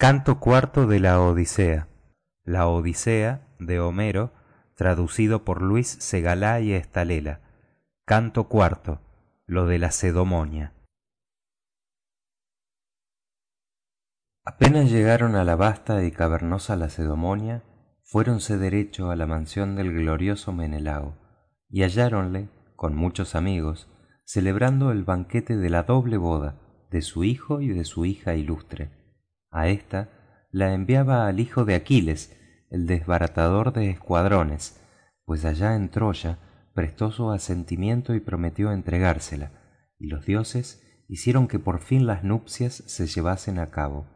Canto cuarto de la Odisea. La Odisea de Homero, traducido por Luis Segalá y Estalela. Canto cuarto. Lo de la Cedomonia. Apenas llegaron a la vasta y cavernosa Lacedomonia, fuéronse derecho a la mansión del glorioso Menelao, y halláronle, con muchos amigos, celebrando el banquete de la doble boda de su hijo y de su hija ilustre. A ésta la enviaba al hijo de Aquiles, el desbaratador de escuadrones, pues allá en Troya prestó su asentimiento y prometió entregársela, y los dioses hicieron que por fin las nupcias se llevasen a cabo.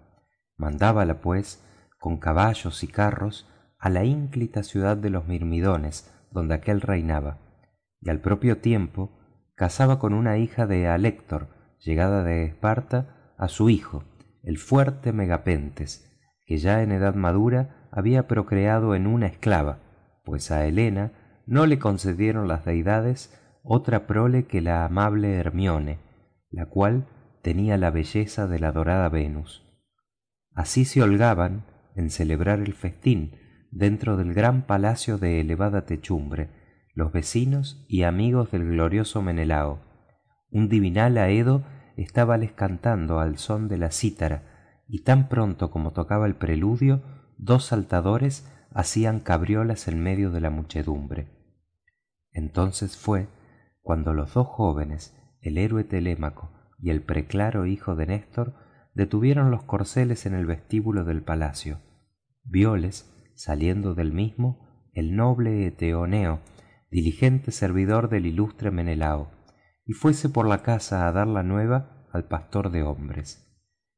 Mandábala, pues, con caballos y carros, a la ínclita ciudad de los Mirmidones, donde aquel reinaba, y al propio tiempo casaba con una hija de Alector, llegada de Esparta, a su hijo, el fuerte Megapentes, que ya en edad madura había procreado en una esclava, pues a Helena no le concedieron las deidades otra prole que la amable Hermione, la cual tenía la belleza de la dorada Venus. Así se holgaban en celebrar el festín dentro del gran palacio de elevada techumbre, los vecinos y amigos del glorioso Menelao. Un divinal aedo estábales cantando al son de la cítara, y tan pronto como tocaba el preludio, dos saltadores hacían cabriolas en medio de la muchedumbre. Entonces fue cuando los dos jóvenes, el héroe Telémaco y el preclaro hijo de Néstor, detuvieron los corceles en el vestíbulo del palacio. Violes, saliendo del mismo, el noble Eteoneo, diligente servidor del ilustre Menelao, y fuese por la casa a dar la nueva al pastor de hombres.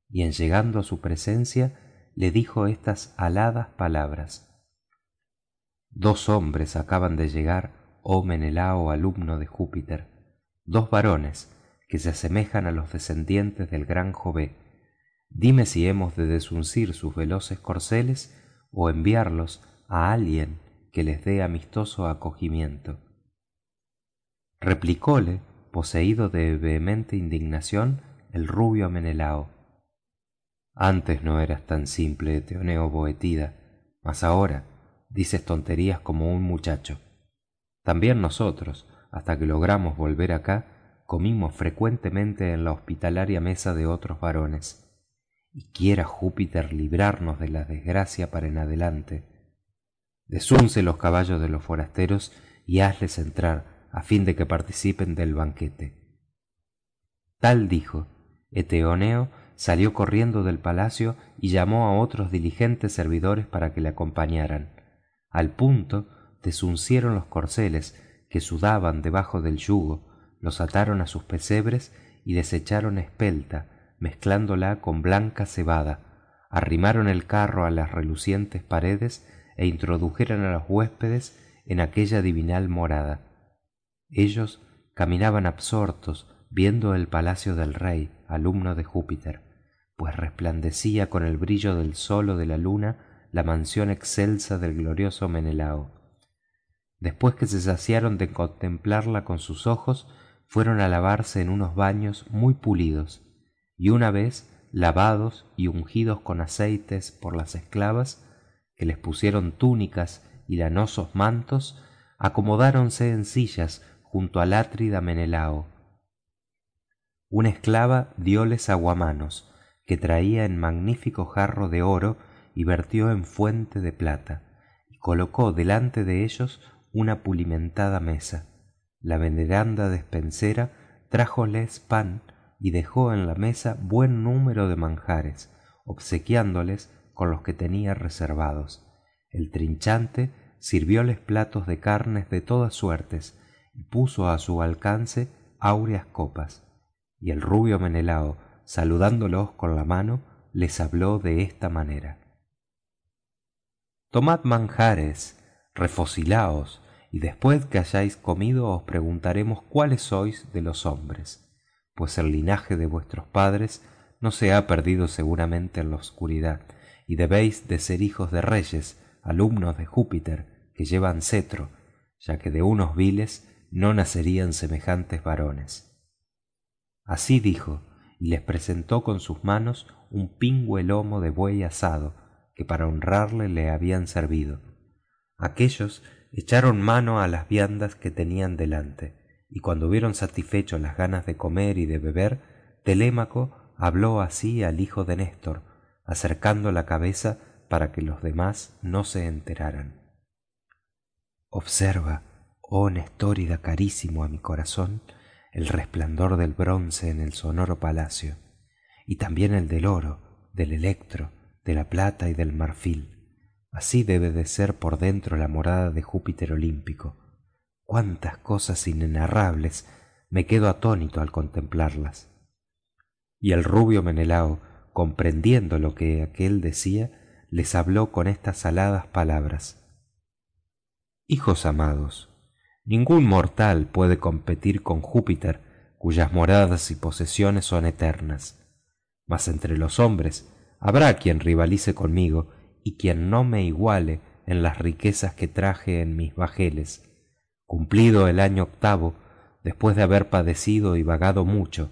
Y en llegando a su presencia, le dijo estas aladas palabras. Dos hombres acaban de llegar, oh Menelao alumno de Júpiter, dos varones que se asemejan a los descendientes del gran Jové, Dime si hemos de desuncir sus veloces corceles o enviarlos a alguien que les dé amistoso acogimiento. Replicóle, poseído de vehemente indignación, el rubio Menelao. Antes no eras tan simple, Teoneo Boetida, mas ahora dices tonterías como un muchacho. También nosotros, hasta que logramos volver acá, comimos frecuentemente en la hospitalaria mesa de otros varones y quiera Júpiter librarnos de la desgracia para en adelante. Desunce los caballos de los forasteros y hazles entrar a fin de que participen del banquete. Tal dijo. Eteoneo salió corriendo del palacio y llamó a otros diligentes servidores para que le acompañaran. Al punto desuncieron los corceles que sudaban debajo del yugo, los ataron a sus pesebres y desecharon espelta, mezclándola con blanca cebada, arrimaron el carro a las relucientes paredes e introdujeron a los huéspedes en aquella divinal morada. Ellos caminaban absortos viendo el palacio del rey, alumno de Júpiter, pues resplandecía con el brillo del sol o de la luna la mansión excelsa del glorioso Menelao. Después que se saciaron de contemplarla con sus ojos, fueron a lavarse en unos baños muy pulidos, y una vez lavados y ungidos con aceites por las esclavas, que les pusieron túnicas y lanosos mantos, acomodáronse en sillas junto al átrida Menelao. Una esclava dióles aguamanos, que traía en magnífico jarro de oro y vertió en fuente de plata, y colocó delante de ellos una pulimentada mesa. La veneranda despensera trájoles pan y dejó en la mesa buen número de manjares, obsequiándoles con los que tenía reservados. El trinchante sirvióles platos de carnes de todas suertes puso a su alcance áureas copas. Y el rubio Menelao, saludándolos con la mano, les habló de esta manera. Tomad manjares, refocilaos, y después que hayáis comido os preguntaremos cuáles sois de los hombres pues el linaje de vuestros padres no se ha perdido seguramente en la oscuridad, y debéis de ser hijos de reyes, alumnos de Júpiter, que llevan cetro, ya que de unos viles no nacerían semejantes varones. Así dijo, y les presentó con sus manos un pingüe lomo de buey asado que para honrarle le habían servido aquéllos echaron mano a las viandas que tenían delante y cuando hubieron satisfecho las ganas de comer y de beber telémaco habló así al hijo de néstor acercando la cabeza para que los demás no se enteraran observa oh nestórida carísimo a mi corazón el resplandor del bronce en el sonoro palacio y también el del oro del electro de la plata y del marfil. Así debe de ser por dentro la morada de júpiter olímpico. Cuántas cosas inenarrables me quedo atónito al contemplarlas. Y el rubio menelao comprendiendo lo que aquél decía les habló con estas aladas palabras. Hijos amados ningún mortal puede competir con júpiter cuyas moradas y posesiones son eternas. Mas entre los hombres habrá quien rivalice conmigo y quien no me iguale en las riquezas que traje en mis bajeles. Cumplido el año octavo después de haber padecido y vagado mucho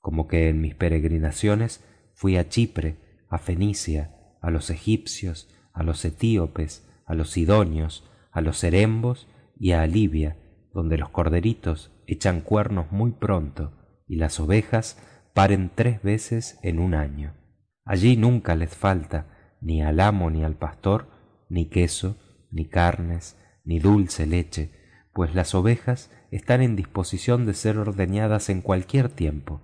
como que en mis peregrinaciones fui a chipre a fenicia a los egipcios a los etíopes a los sidonios a los erembos y a Libia, donde los corderitos echan cuernos muy pronto y las ovejas paren tres veces en un año. Allí nunca les falta ni al amo ni al pastor ni queso, ni carnes, ni dulce leche, pues las ovejas están en disposición de ser ordeñadas en cualquier tiempo.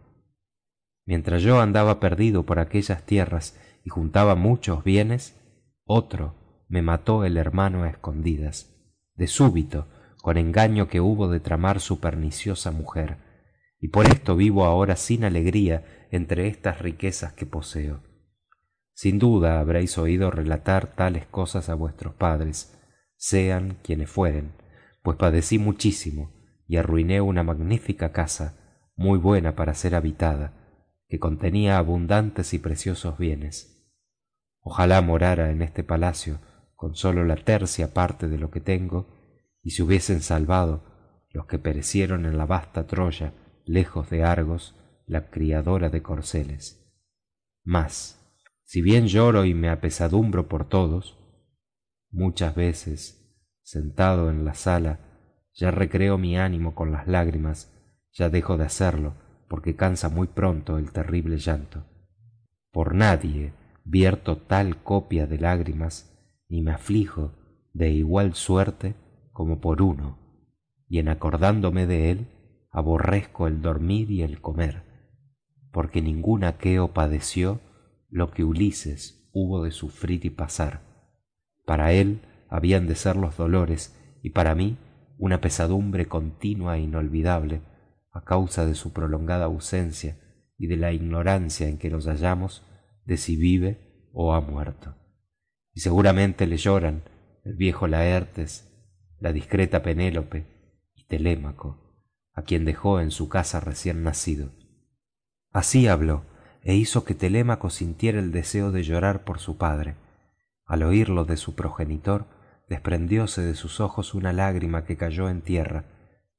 Mientras yo andaba perdido por aquellas tierras y juntaba muchos bienes, otro me mató el hermano a escondidas de súbito con engaño que hubo de tramar su perniciosa mujer. Y por esto vivo ahora sin alegría entre estas riquezas que poseo. Sin duda habréis oído relatar tales cosas a vuestros padres sean quienes fueren pues padecí muchísimo y arruiné una magnífica casa muy buena para ser habitada que contenía abundantes y preciosos bienes. Ojalá morara en este palacio con sólo la tercia parte de lo que tengo y se hubiesen salvado los que perecieron en la vasta troya lejos de argos la criadora de corceles. Mas si bien lloro y me apesadumbro por todos muchas veces sentado en la sala ya recreo mi ánimo con las lágrimas ya dejo de hacerlo porque cansa muy pronto el terrible llanto. Por nadie vierto tal copia de lágrimas y me aflijo de igual suerte como por uno y en acordándome de él aborrezco el dormir y el comer porque ningún aqueo padeció lo que ulises hubo de sufrir y pasar. Para él habían de ser los dolores y para mí una pesadumbre continua e inolvidable a causa de su prolongada ausencia y de la ignorancia en que los hallamos de si vive o ha muerto y seguramente le lloran el viejo Laertes, la discreta Penélope y Telémaco, a quien dejó en su casa recién nacido. Así habló, e hizo que Telémaco sintiera el deseo de llorar por su padre. Al oírlo de su progenitor, desprendióse de sus ojos una lágrima que cayó en tierra,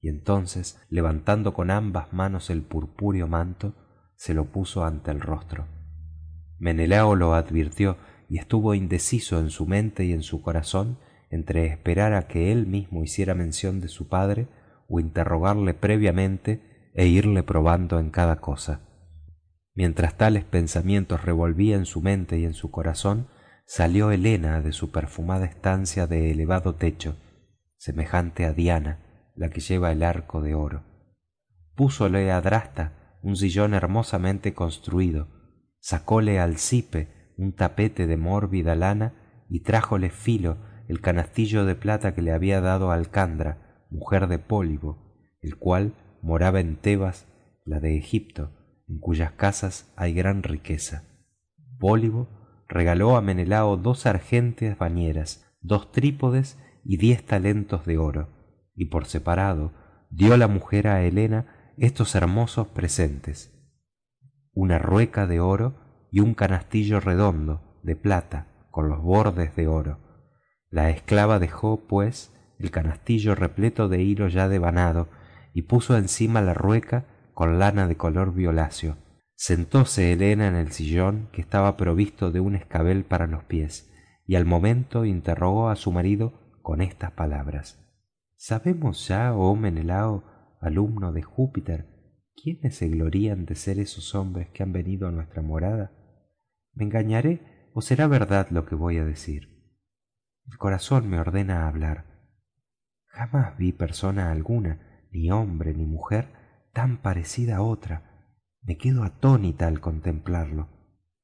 y entonces, levantando con ambas manos el purpúreo manto, se lo puso ante el rostro. Menelao lo advirtió estuvo indeciso en su mente y en su corazón entre esperar a que él mismo hiciera mención de su padre o interrogarle previamente e irle probando en cada cosa. Mientras tales pensamientos revolvía en su mente y en su corazón, salió Helena de su perfumada estancia de elevado techo, semejante a Diana, la que lleva el arco de oro. Púsole a Drasta un sillón hermosamente construido, sacóle al cipe un tapete de mórbida lana y trájole filo el canastillo de plata que le había dado alcandra mujer de pólibo el cual moraba en tebas la de egipto en cuyas casas hay gran riqueza. Pólibo regaló a menelao dos argentes bañeras dos trípodes y diez talentos de oro y por separado dio la mujer a helena estos hermosos presentes. Una rueca de oro y un canastillo redondo de plata con los bordes de oro. La esclava dejó pues el canastillo repleto de hilo ya devanado y puso encima la rueca con lana de color violáceo. Sentóse elena en el sillón que estaba provisto de un escabel para los pies y al momento interrogó a su marido con estas palabras. Sabemos ya oh menelao alumno de júpiter quiénes se glorían de ser esos hombres que han venido a nuestra morada me engañaré o será verdad lo que voy a decir el corazón me ordena hablar. Jamás vi persona alguna ni hombre ni mujer tan parecida a otra. Me quedo atónita al contemplarlo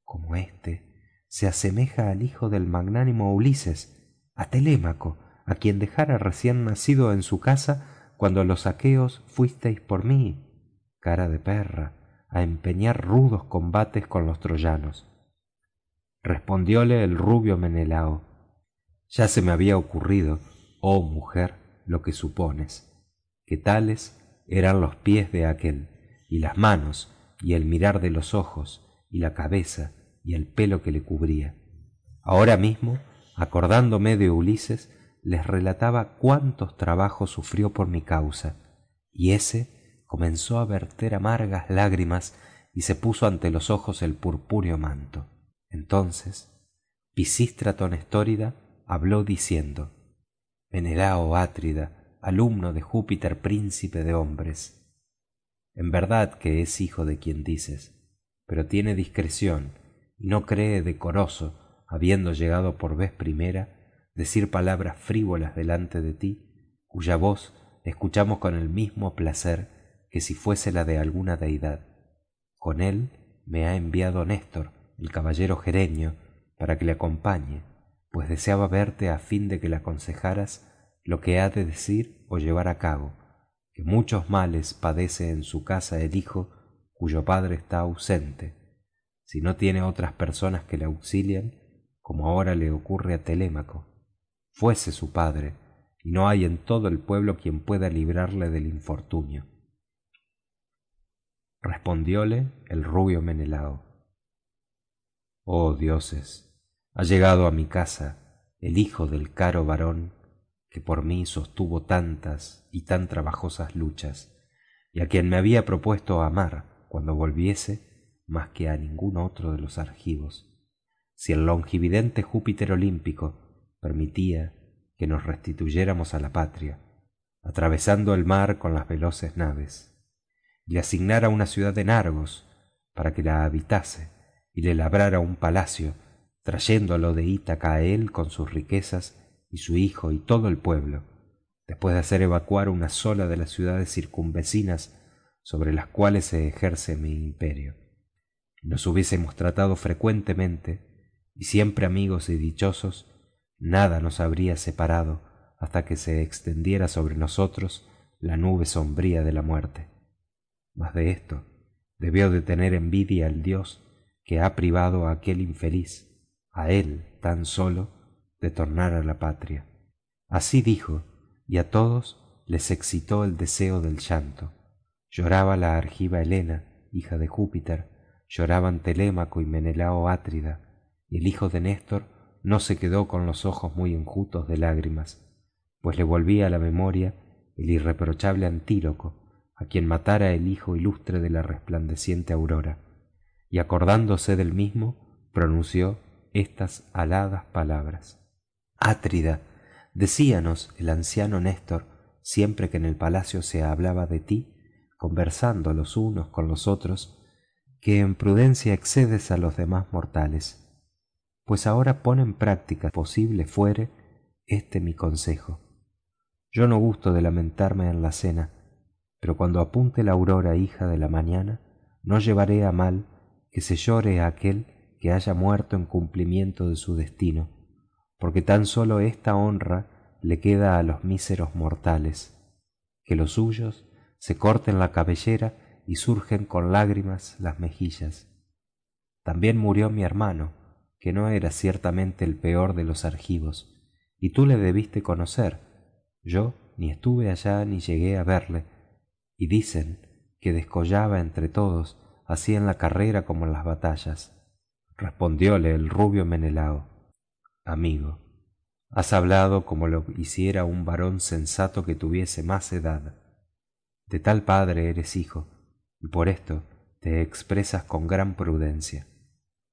como éste se asemeja al hijo del magnánimo ulises a telémaco a quien dejara recién nacido en su casa cuando los aqueos fuisteis por mí cara de perra a empeñar rudos combates con los troyanos respondióle el rubio menelao ya se me había ocurrido oh mujer lo que supones que tales eran los pies de aquel y las manos y el mirar de los ojos y la cabeza y el pelo que le cubría. Ahora mismo acordándome de ulises les relataba cuántos trabajos sufrió por mi causa y ése comenzó a verter amargas lágrimas y se puso ante los ojos el purpúreo manto entonces pisístrato nestórida habló diciendo menelao atrida alumno de júpiter príncipe de hombres en verdad que es hijo de quien dices pero tiene discreción y no cree decoroso habiendo llegado por vez primera decir palabras frívolas delante de ti cuya voz escuchamos con el mismo placer que si fuese la de alguna deidad. Con él me ha enviado néstor el caballero gerenio para que le acompañe pues deseaba verte a fin de que le aconsejaras lo que ha de decir o llevar a cabo que muchos males padece en su casa el hijo cuyo padre está ausente. Si no tiene otras personas que le auxilien como ahora le ocurre a telémaco fuese su padre y no hay en todo el pueblo quien pueda librarle del infortunio. Respondióle el rubio menelao oh dioses ha llegado a mi casa el hijo del caro varón que por mí sostuvo tantas y tan trabajosas luchas y a quien me había propuesto amar cuando volviese más que a ningún otro de los argivos. Si el longividente júpiter olímpico permitía que nos restituyéramos a la patria atravesando el mar con las veloces naves y le asignara una ciudad en argos para que la habitase y le labrara un palacio trayéndolo de ítaca a él con sus riquezas y su hijo y todo el pueblo después de hacer evacuar una sola de las ciudades circunvecinas sobre las cuales se ejerce mi imperio. Nos hubiésemos tratado frecuentemente y siempre amigos y dichosos nada nos habría separado hasta que se extendiera sobre nosotros la nube sombría de la muerte. Mas de esto debió de tener envidia el dios que ha privado a aquel infeliz a él tan solo de tornar a la patria. Así dijo y a todos les excitó el deseo del llanto. Lloraba la argiva helena hija de júpiter lloraban telémaco y menelao atrida y el hijo de néstor no se quedó con los ojos muy enjutos de lágrimas pues le volvía a la memoria el irreprochable antíloco a quien matara el hijo ilustre de la resplandeciente aurora y acordándose del mismo pronunció estas aladas palabras. Atrida decíanos el anciano néstor siempre que en el palacio se hablaba de ti conversando los unos con los otros que en prudencia excedes a los demás mortales. Pues ahora pon en práctica posible fuere este mi consejo. Yo no gusto de lamentarme en la cena pero cuando apunte la aurora hija de la mañana no llevaré a mal que se llore a aquel que haya muerto en cumplimiento de su destino porque tan sólo esta honra le queda a los míseros mortales que los suyos se corten la cabellera y surgen con lágrimas las mejillas. También murió mi hermano que no era ciertamente el peor de los argivos y tú le debiste conocer. Yo ni estuve allá ni llegué a verle y dicen que descollaba entre todos así en la carrera como en las batallas respondióle el rubio menelao. Amigo has hablado como lo hiciera un varón sensato que tuviese más edad. De tal padre eres hijo y por esto te expresas con gran prudencia.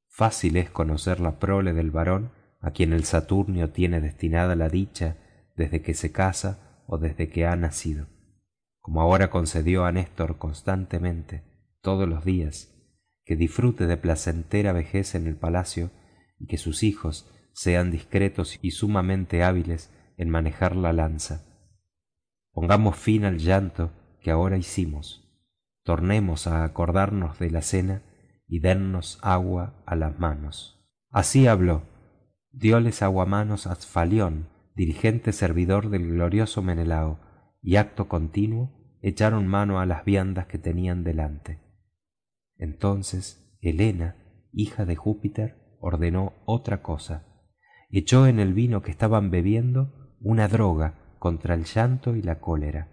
Fácil es conocer la prole del varón a quien el saturnio tiene destinada la dicha desde que se casa o desde que ha nacido como ahora concedió a néstor constantemente todos los días que disfrute de placentera vejez en el palacio y que sus hijos sean discretos y sumamente hábiles en manejar la lanza. Pongamos fin al llanto que ahora hicimos. Tornemos a acordarnos de la cena y dennos agua a las manos. Así habló. Dióles aguamanos a asfalión dirigente servidor del glorioso menelao y acto continuo echaron mano a las viandas que tenían delante entonces helena hija de júpiter ordenó otra cosa. Echó en el vino que estaban bebiendo una droga contra el llanto y la cólera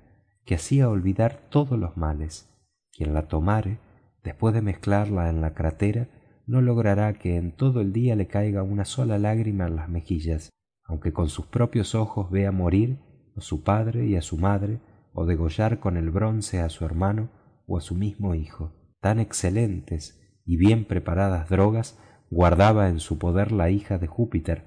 que hacía olvidar todos los males. Quien la tomare después de mezclarla en la crátera no logrará que en todo el día le caiga una sola lágrima en las mejillas aunque con sus propios ojos vea morir a su padre y a su madre o degollar con el bronce a su hermano o a su mismo hijo tan excelentes y bien preparadas drogas guardaba en su poder la hija de júpiter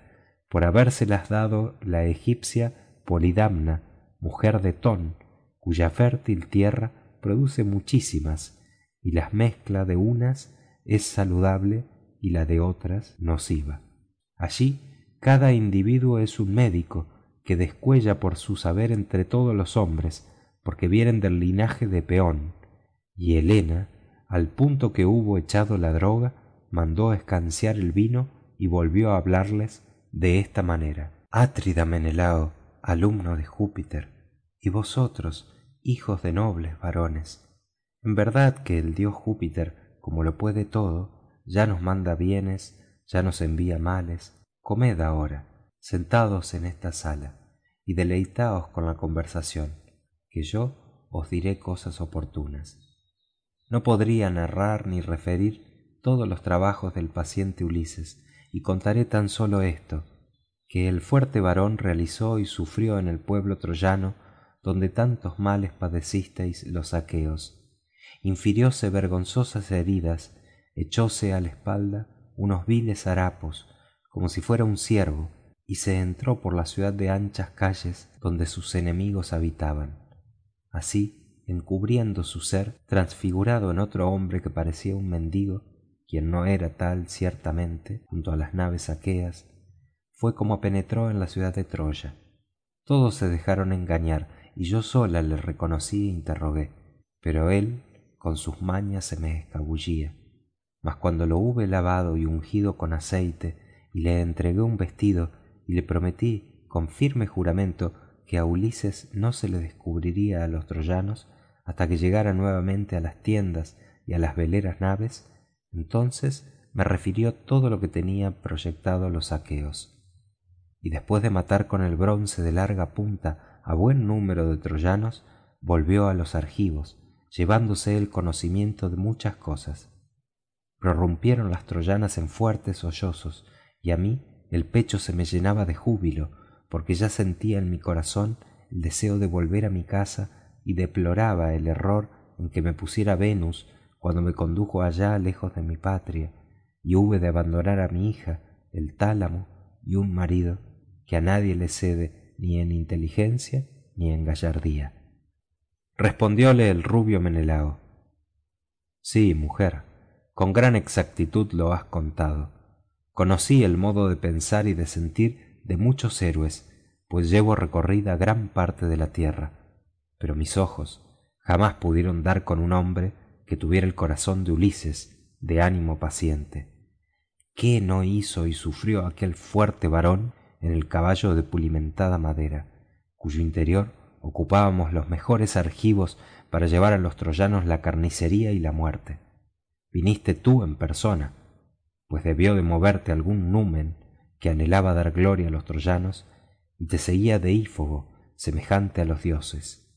por habérselas dado la egipcia polidamna mujer de ton cuya fértil tierra produce muchísimas y las mezcla de unas es saludable y la de otras nociva. Allí cada individuo es un médico que descuella por su saber entre todos los hombres porque vienen del linaje de peón y helena al punto que hubo echado la droga mandó escanciar el vino y volvió a hablarles de esta manera. Atrida menelao alumno de júpiter y vosotros hijos de nobles varones en verdad que el dios júpiter como lo puede todo ya nos manda bienes ya nos envía males. Comed ahora sentados en esta sala y deleitaos con la conversación que yo os diré cosas oportunas no podría narrar ni referir todos los trabajos del paciente ulises y contaré tan sólo esto que el fuerte varón realizó y sufrió en el pueblo troyano donde tantos males padecisteis los aqueos. Infirióse vergonzosas heridas echóse a la espalda unos viles harapos como si fuera un ciervo y se entró por la ciudad de anchas calles donde sus enemigos habitaban. Así encubriendo su ser transfigurado en otro hombre que parecía un mendigo quien no era tal ciertamente junto a las naves aqueas fue como penetró en la ciudad de troya. Todos se dejaron engañar y yo sola le reconocí e interrogué pero él con sus mañas se me escabullía. Mas cuando lo hube lavado y ungido con aceite y le entregué un vestido y le prometí con firme juramento que a ulises no se le descubriría a los troyanos hasta que llegara nuevamente a las tiendas y a las veleras naves entonces me refirió todo lo que tenía proyectado los aqueos y después de matar con el bronce de larga punta a buen número de troyanos volvió a los argivos llevándose el conocimiento de muchas cosas. Prorrumpieron las troyanas en fuertes sollozos y a mí el pecho se me llenaba de júbilo porque ya sentía en mi corazón el deseo de volver a mi casa y deploraba el error en que me pusiera venus cuando me condujo allá lejos de mi patria y hube de abandonar a mi hija el tálamo y un marido que a nadie le cede ni en inteligencia ni en gallardía. Respondióle el rubio menelao sí mujer con gran exactitud lo has contado. Conocí el modo de pensar y de sentir de muchos héroes pues llevo recorrida gran parte de la tierra pero mis ojos jamás pudieron dar con un hombre que tuviera el corazón de ulises de ánimo paciente. Qué no hizo y sufrió aquel fuerte varón en el caballo de pulimentada madera cuyo interior ocupábamos los mejores argivos para llevar a los troyanos la carnicería y la muerte viniste tú en persona pues debió de moverte algún numen que anhelaba dar gloria a los troyanos y te seguía deífobo semejante a los dioses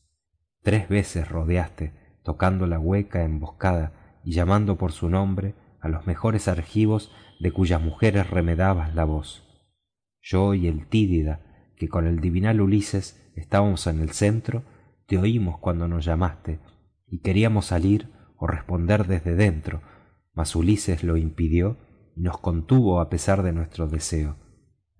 tres veces rodeaste tocando la hueca emboscada y llamando por su nombre a los mejores argivos de cuyas mujeres remedabas la voz. Yo y el tídida que con el divinal ulises estábamos en el centro te oímos cuando nos llamaste y queríamos salir o responder desde dentro mas ulises lo impidió y nos contuvo a pesar de nuestro deseo.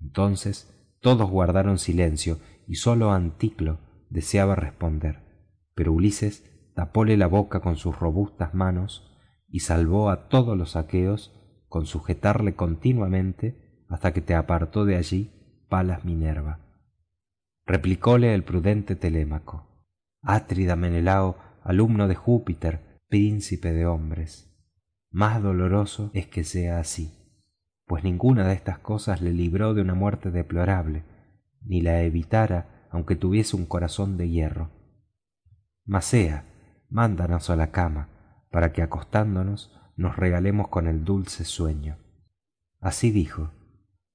Entonces todos guardaron silencio y sólo anticlo deseaba responder pero ulises tapóle la boca con sus robustas manos y salvó a todos los aqueos con sujetarle continuamente hasta que te apartó de allí palas minerva. Replicóle el prudente telémaco atrida menelao alumno de júpiter príncipe de hombres más doloroso es que sea así pues ninguna de estas cosas le libró de una muerte deplorable ni la evitara aunque tuviese un corazón de hierro sea mándanos a la cama para que acostándonos nos regalemos con el dulce sueño. Así dijo.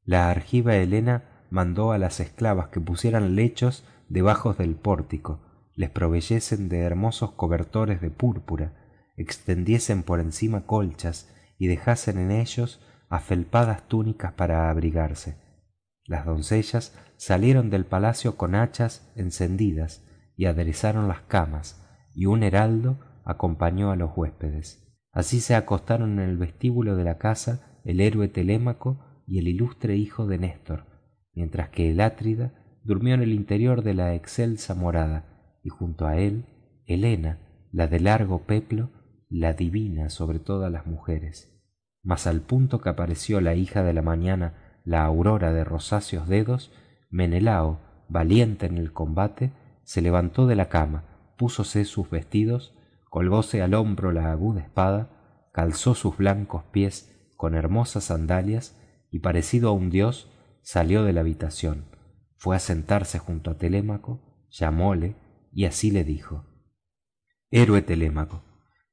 La argiva helena mandó a las esclavas que pusieran lechos debajo del pórtico les proveyesen de hermosos cobertores de púrpura extendiesen por encima colchas y dejasen en ellos afelpadas túnicas para abrigarse. Las doncellas salieron del palacio con hachas encendidas y aderezaron las camas y un heraldo acompañó a los huéspedes. Así se acostaron en el vestíbulo de la casa el héroe telémaco y el ilustre hijo de néstor mientras que el atrida durmió en el interior de la excelsa morada y junto a él helena la de largo peplo la divina sobre todas las mujeres. Mas al punto que apareció la hija de la mañana la aurora de rosáceos dedos menelao valiente en el combate se levantó de la cama púsose sus vestidos colgóse al hombro la aguda espada calzó sus blancos pies con hermosas sandalias y parecido a un dios salió de la habitación. Fué a sentarse junto a telémaco llamóle y así le dijo héroe telémaco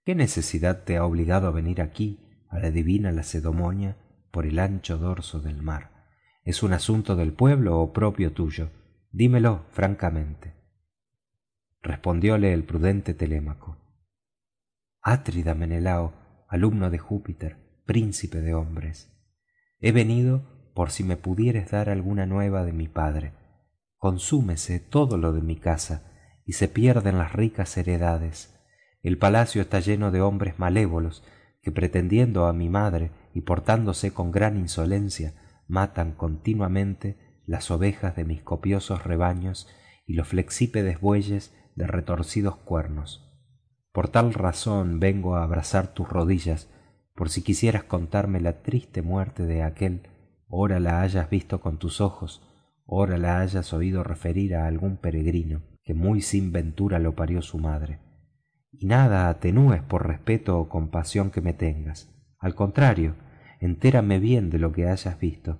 qué necesidad te ha obligado a venir aquí a la divina lacedemonia por el ancho dorso del mar es un asunto del pueblo o propio tuyo dímelo francamente respondióle el prudente telémaco. Atrida menelao alumno de júpiter príncipe de hombres he venido por si me pudieres dar alguna nueva de mi padre. Consúmese todo lo de mi casa y se pierden las ricas heredades. El palacio está lleno de hombres malévolos que pretendiendo a mi madre y portándose con gran insolencia matan continuamente las ovejas de mis copiosos rebaños y los flexípedes bueyes de retorcidos cuernos. Por tal razón vengo a abrazar tus rodillas por si quisieras contarme la triste muerte de aquel. Ora la hayas visto con tus ojos ora la hayas oído referir a algún peregrino que muy sin ventura lo parió su madre. Y nada atenúes por respeto o compasión que me tengas. Al contrario entérame bien de lo que hayas visto.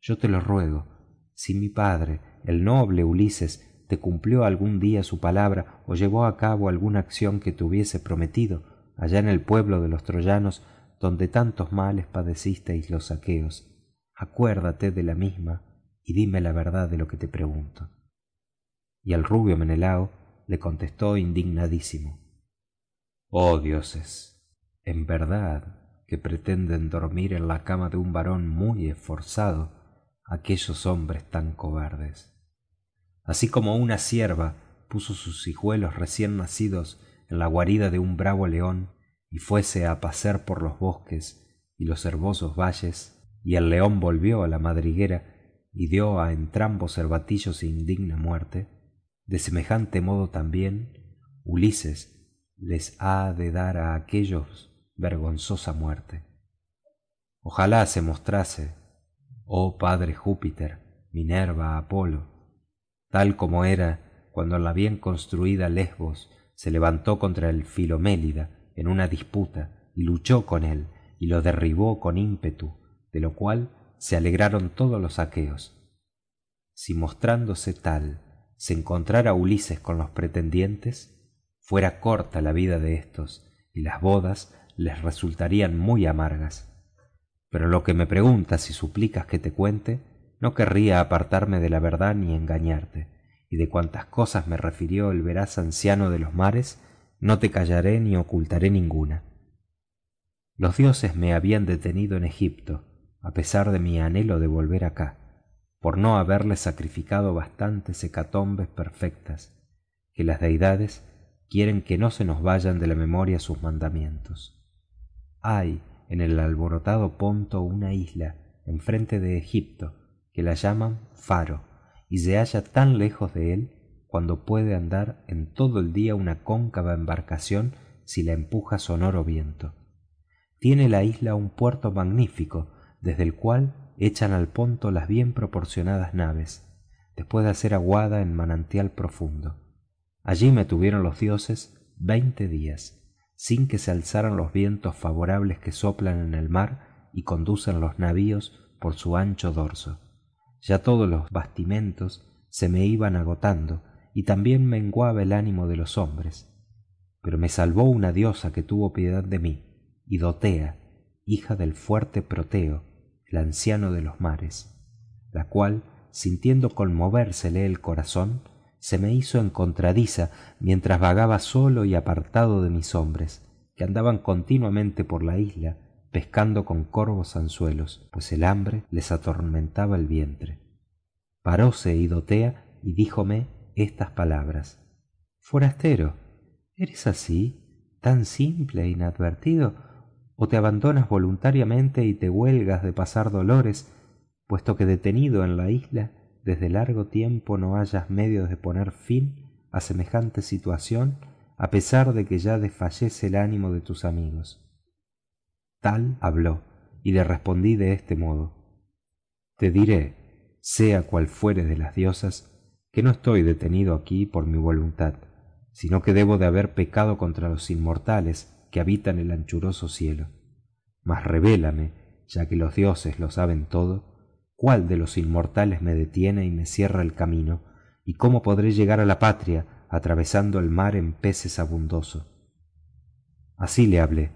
Yo te lo ruego si mi padre el noble ulises te cumplió algún día su palabra o llevó a cabo alguna acción que te hubiese prometido allá en el pueblo de los troyanos donde tantos males padecisteis los aqueos acuérdate de la misma y dime la verdad de lo que te pregunto. Y el rubio menelao le contestó indignadísimo oh dioses en verdad que pretenden dormir en la cama de un varón muy esforzado aquellos hombres tan cobardes así como una cierva puso sus hijuelos recién nacidos en la guarida de un bravo león y fuese a pacer por los bosques y los herbosos valles y el león volvió a la madriguera y dio a entrambos herbatillos indigna muerte de semejante modo también ulises les ha de dar a aquellos vergonzosa muerte. Ojalá se mostrase oh padre júpiter minerva apolo tal como era cuando la bien construida lesbos se levantó contra el filomélida en una disputa y luchó con él y lo derribó con ímpetu de lo cual se alegraron todos los aqueos. Si mostrándose tal se encontrara ulises con los pretendientes fuera corta la vida de éstos y las bodas les resultarían muy amargas. Pero lo que me preguntas y suplicas que te cuente no querría apartarme de la verdad ni engañarte. Y de cuantas cosas me refirió el veraz anciano de los mares no te callaré ni ocultaré ninguna. Los dioses me habían detenido en egipto a pesar de mi anhelo de volver acá por no haberles sacrificado bastantes hecatombes perfectas que las deidades quieren que no se nos vayan de la memoria sus mandamientos. Hay en el alborotado ponto una isla enfrente de egipto que la llaman faro y se halla tan lejos de él cuando puede andar en todo el día una cóncava embarcación si la empuja sonoro viento. Tiene la isla un puerto magnífico desde el cual echan al ponto las bien proporcionadas naves después de hacer aguada en manantial profundo. Allí me tuvieron los dioses veinte días sin que se alzaran los vientos favorables que soplan en el mar y conducen los navíos por su ancho dorso ya todos los bastimentos se me iban agotando y también menguaba el ánimo de los hombres. Pero me salvó una diosa que tuvo piedad de mí idotea hija del fuerte proteo el anciano de los mares la cual sintiendo conmovérsele el corazón se me hizo encontradiza mientras vagaba solo y apartado de mis hombres que andaban continuamente por la isla pescando con corvos anzuelos pues el hambre les atormentaba el vientre. Paróse idotea y díjome estas palabras. Forastero eres así tan simple e inadvertido o te abandonas voluntariamente y te huelgas de pasar dolores puesto que detenido en la isla desde largo tiempo no hayas medio de poner fin a semejante situación a pesar de que ya desfallece el ánimo de tus amigos tal habló y le respondí de este modo. Te diré sea cual fuere de las diosas que no estoy detenido aquí por mi voluntad sino que debo de haber pecado contra los inmortales que habitan el anchuroso cielo. Mas revélame ya que los dioses lo saben todo cuál de los inmortales me detiene y me cierra el camino y cómo podré llegar a la patria atravesando el mar en peces abundoso. Así le hablé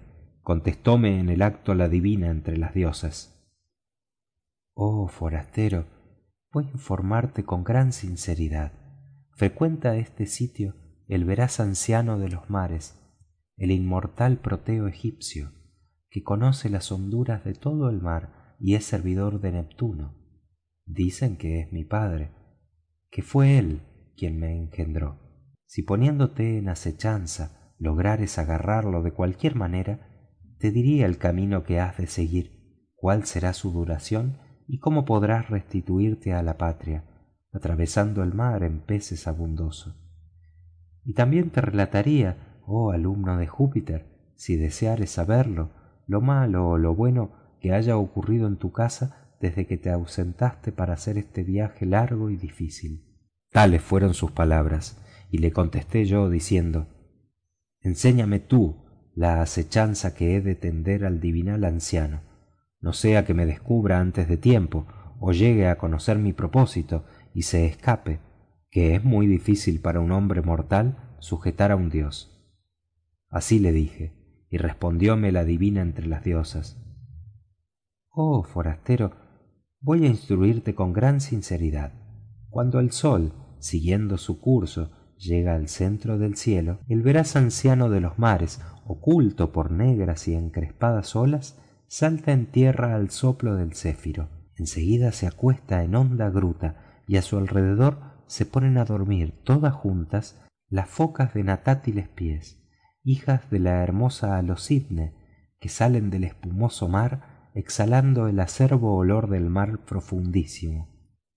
contestóme en el acto la divina entre las diosas. Oh forastero voy a informarte con gran sinceridad. Frecuenta este sitio el veraz anciano de los mares el inmortal proteo egipcio que conoce las honduras de todo el mar y es servidor de neptuno. Dicen que es mi padre que fue él quien me engendró. Si poniéndote en acechanza lograres agarrarlo de cualquier manera te diría el camino que has de seguir cuál será su duración y cómo podrás restituirte a la patria atravesando el mar en peces abundoso y también te relataría oh alumno de júpiter si deseares saberlo lo malo o lo bueno que haya ocurrido en tu casa desde que te ausentaste para hacer este viaje largo y difícil. Tales fueron sus palabras y le contesté yo diciendo enséñame tú la acechanza que he de tender al divinal anciano no sea que me descubra antes de tiempo o llegue a conocer mi propósito y se escape que es muy difícil para un hombre mortal sujetar a un dios. Así le dije y respondióme la divina entre las diosas. Oh forastero voy a instruirte con gran sinceridad. Cuando el sol siguiendo su curso llega al centro del cielo el veraz anciano de los mares oculto por negras y encrespadas olas salta en tierra al soplo del céfiro. Enseguida se acuesta en honda gruta y a su alrededor se ponen a dormir todas juntas las focas de natátiles pies hijas de la hermosa alocidne que salen del espumoso mar exhalando el acerbo olor del mar profundísimo.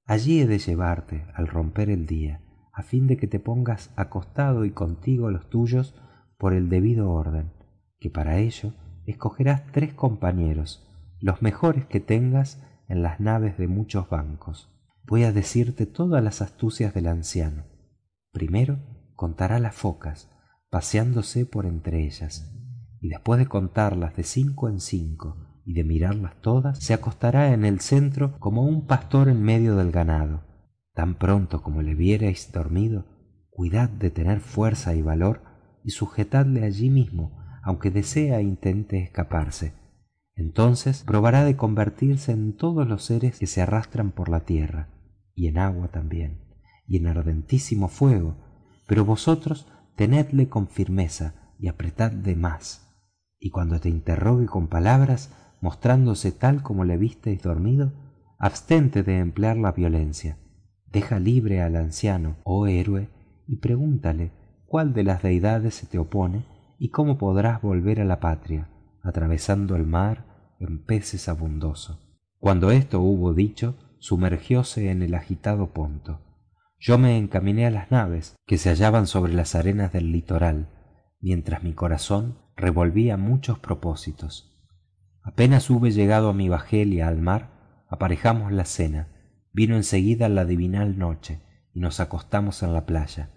Allí he de llevarte al romper el día a fin de que te pongas acostado y contigo los tuyos por el debido orden que para ello escogerás tres compañeros los mejores que tengas en las naves de muchos bancos. Voy a decirte todas las astucias del anciano. Primero contará las focas paseándose por entre ellas y después de contarlas de cinco en cinco y de mirarlas todas se acostará en el centro como un pastor en medio del ganado tan pronto como le viereis dormido cuidad de tener fuerza y valor y sujetadle allí mismo aunque desea e intente escaparse. Entonces probará de convertirse en todos los seres que se arrastran por la tierra y en agua también y en ardentísimo fuego. Pero vosotros tenedle con firmeza y apretadle más. Y cuando te interrogue con palabras mostrándose tal como le visteis dormido abstente de emplear la violencia deja libre al anciano oh héroe y pregúntale cuál de las deidades se te opone y cómo podrás volver a la patria atravesando el mar en peces abundoso. Cuando esto hubo dicho sumergióse en el agitado ponto. Yo me encaminé a las naves que se hallaban sobre las arenas del litoral mientras mi corazón revolvía muchos propósitos. Apenas hube llegado a mi bajel y al mar aparejamos la cena vino en seguida la divinal noche y nos acostamos en la playa.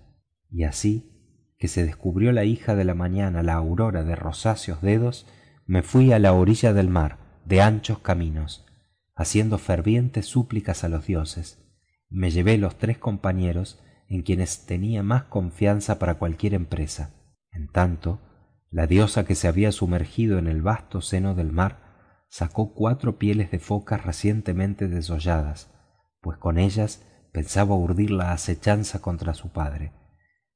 Y así que se descubrió la hija de la mañana la aurora de rosáceos dedos me fui a la orilla del mar de anchos caminos haciendo fervientes súplicas a los dioses. Y me llevé los tres compañeros en quienes tenía más confianza para cualquier empresa. En tanto la diosa que se había sumergido en el vasto seno del mar sacó cuatro pieles de focas recientemente desolladas pues con ellas pensaba urdir la acechanza contra su padre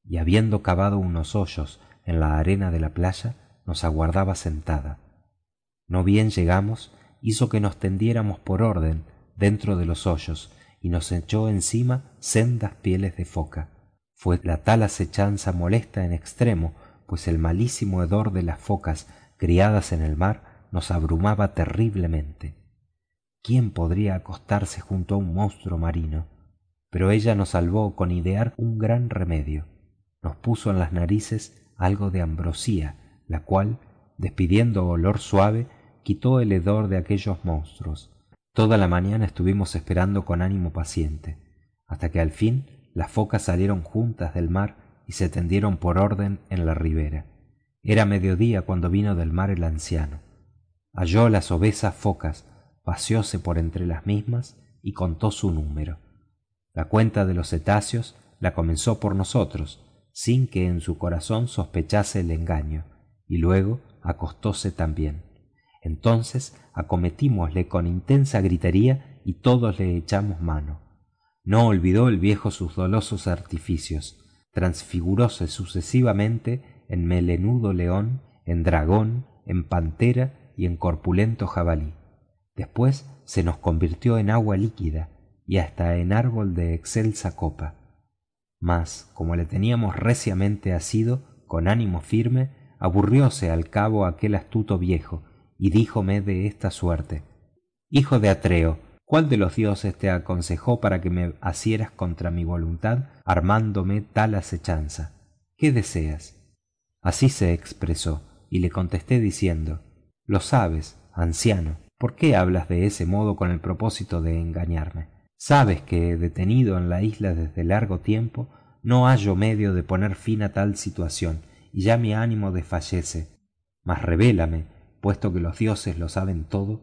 y habiendo cavado unos hoyos en la arena de la playa nos aguardaba sentada. No bien llegamos hizo que nos tendiéramos por orden dentro de los hoyos y nos echó encima sendas pieles de foca. Fue la tal acechanza molesta en extremo pues el malísimo hedor de las focas criadas en el mar nos abrumaba terriblemente quién podría acostarse junto a un monstruo marino pero ella nos salvó con idear un gran remedio. Nos puso en las narices algo de ambrosía la cual despidiendo olor suave quitó el hedor de aquellos monstruos. Toda la mañana estuvimos esperando con ánimo paciente hasta que al fin las focas salieron juntas del mar y se tendieron por orden en la ribera. Era mediodía cuando vino del mar el anciano. Halló las obesas focas paseóse por entre las mismas y contó su número. La cuenta de los cetáceos la comenzó por nosotros sin que en su corazón sospechase el engaño y luego acostóse también. Entonces acometímosle con intensa gritería y todos le echamos mano. No olvidó el viejo sus dolosos artificios transfiguróse sucesivamente en melenudo león en dragón en pantera y en corpulento jabalí después se nos convirtió en agua líquida y hasta en árbol de excelsa copa. Mas como le teníamos reciamente asido con ánimo firme aburrióse al cabo aquel astuto viejo y díjome de esta suerte. Hijo de atreo cuál de los dioses te aconsejó para que me asieras contra mi voluntad armándome tal acechanza qué deseas así se expresó y le contesté diciendo lo sabes anciano por qué hablas de ese modo con el propósito de engañarme sabes que detenido en la isla desde largo tiempo no hallo medio de poner fin a tal situación y ya mi ánimo desfallece mas revélame puesto que los dioses lo saben todo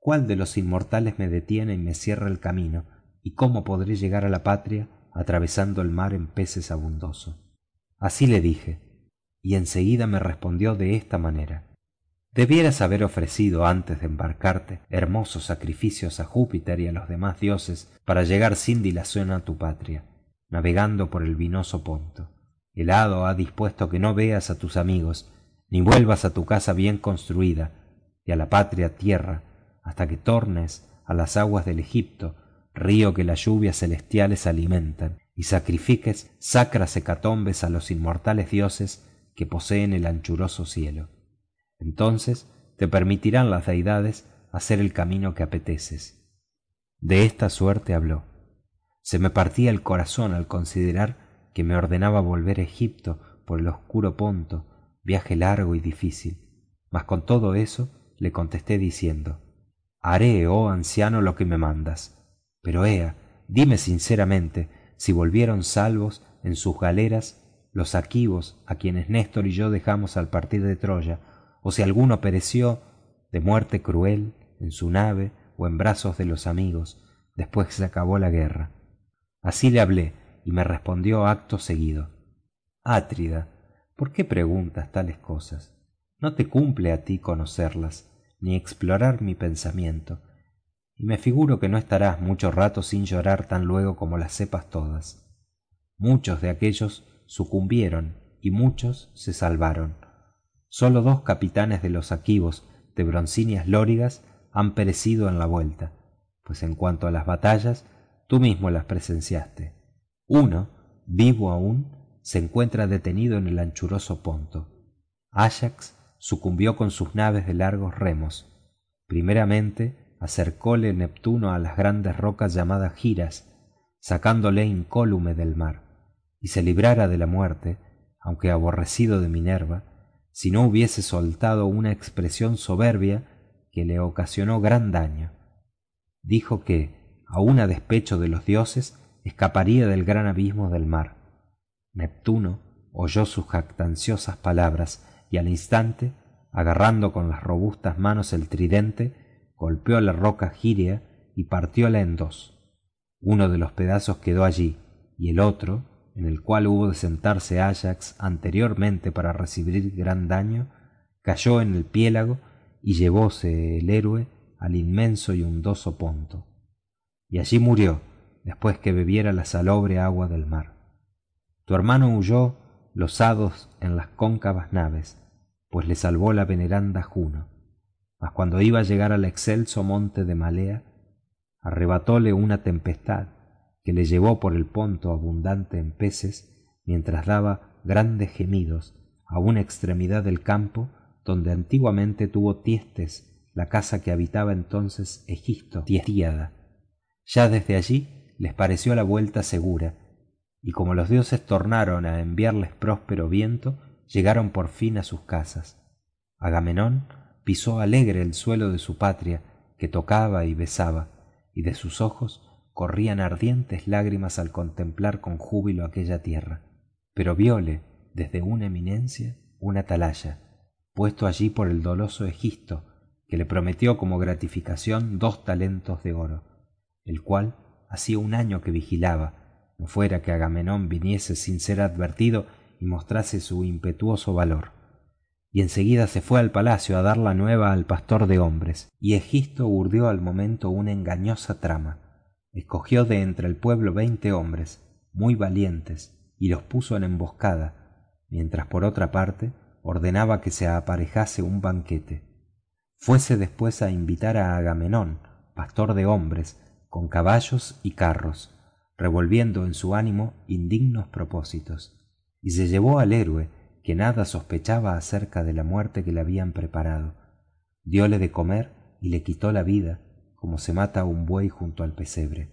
cuál de los inmortales me detiene y me cierra el camino y cómo podré llegar a la patria atravesando el mar en peces abundoso así le dije y en seguida me respondió de esta manera debieras haber ofrecido antes de embarcarte hermosos sacrificios a júpiter y a los demás dioses para llegar sin dilación a tu patria navegando por el vinoso ponto. El hado ha dispuesto que no veas a tus amigos ni vuelvas a tu casa bien construida y a la patria tierra hasta que tornes a las aguas del egipto río que las lluvias celestiales alimentan y sacrifiques sacras hecatombes a los inmortales dioses que poseen el anchuroso cielo entonces te permitirán las deidades hacer el camino que apeteces. De esta suerte habló. Se me partía el corazón al considerar que me ordenaba volver a egipto por el oscuro ponto viaje largo y difícil. Mas con todo eso le contesté diciendo haré oh anciano lo que me mandas. Pero ea dime sinceramente si volvieron salvos en sus galeras los aquivos a quienes néstor y yo dejamos al partir de troya o si alguno pereció de muerte cruel en su nave o en brazos de los amigos después que se acabó la guerra. Así le hablé y me respondió acto seguido. Átrida por qué preguntas tales cosas no te cumple a ti conocerlas ni explorar mi pensamiento. Y me figuro que no estarás mucho rato sin llorar tan luego como las sepas todas. Muchos de aquellos sucumbieron y muchos se salvaron sólo dos capitanes de los aquivos de broncíneas lórigas han perecido en la vuelta pues en cuanto a las batallas tú mismo las presenciaste. Uno vivo aún se encuentra detenido en el anchuroso ponto. Ayax sucumbió con sus naves de largos remos. Primeramente acercóle neptuno a las grandes rocas llamadas giras sacándole incólume del mar y se librara de la muerte aunque aborrecido de minerva si no hubiese soltado una expresión soberbia que le ocasionó gran daño. Dijo que aun a despecho de los dioses escaparía del gran abismo del mar. Neptuno oyó sus jactanciosas palabras y al instante agarrando con las robustas manos el tridente golpeó la roca giria y partióla en dos. Uno de los pedazos quedó allí y el otro en el cual hubo de sentarse ayax anteriormente para recibir gran daño cayó en el piélago y llevóse el héroe al inmenso y hundoso ponto. Y allí murió después que bebiera la salobre agua del mar. Tu hermano huyó los hados en las cóncavas naves pues le salvó la veneranda juno. Mas cuando iba a llegar al excelso monte de malea arrebatóle una tempestad que le llevó por el ponto abundante en peces mientras daba grandes gemidos a una extremidad del campo donde antiguamente tuvo tiestes la casa que habitaba entonces egisto tiestíada ya desde allí les pareció la vuelta segura y como los dioses tornaron a enviarles próspero viento llegaron por fin a sus casas. Agamenón pisó alegre el suelo de su patria que tocaba y besaba y de sus ojos corrían ardientes lágrimas al contemplar con júbilo aquella tierra. Pero vióle desde una eminencia un atalaya puesto allí por el doloso egisto que le prometió como gratificación dos talentos de oro el cual hacía un año que vigilaba no fuera que agamenón viniese sin ser advertido y mostrase su impetuoso valor. Y enseguida se fue al palacio a dar la nueva al pastor de hombres y egisto urdió al momento una engañosa trama escogió de entre el pueblo veinte hombres muy valientes y los puso en emboscada mientras por otra parte ordenaba que se aparejase un banquete. Fuese después a invitar a agamenón pastor de hombres con caballos y carros revolviendo en su ánimo indignos propósitos. Y se llevó al héroe que nada sospechaba acerca de la muerte que le habían preparado. Dióle de comer y le quitó la vida como se mata un buey junto al pesebre.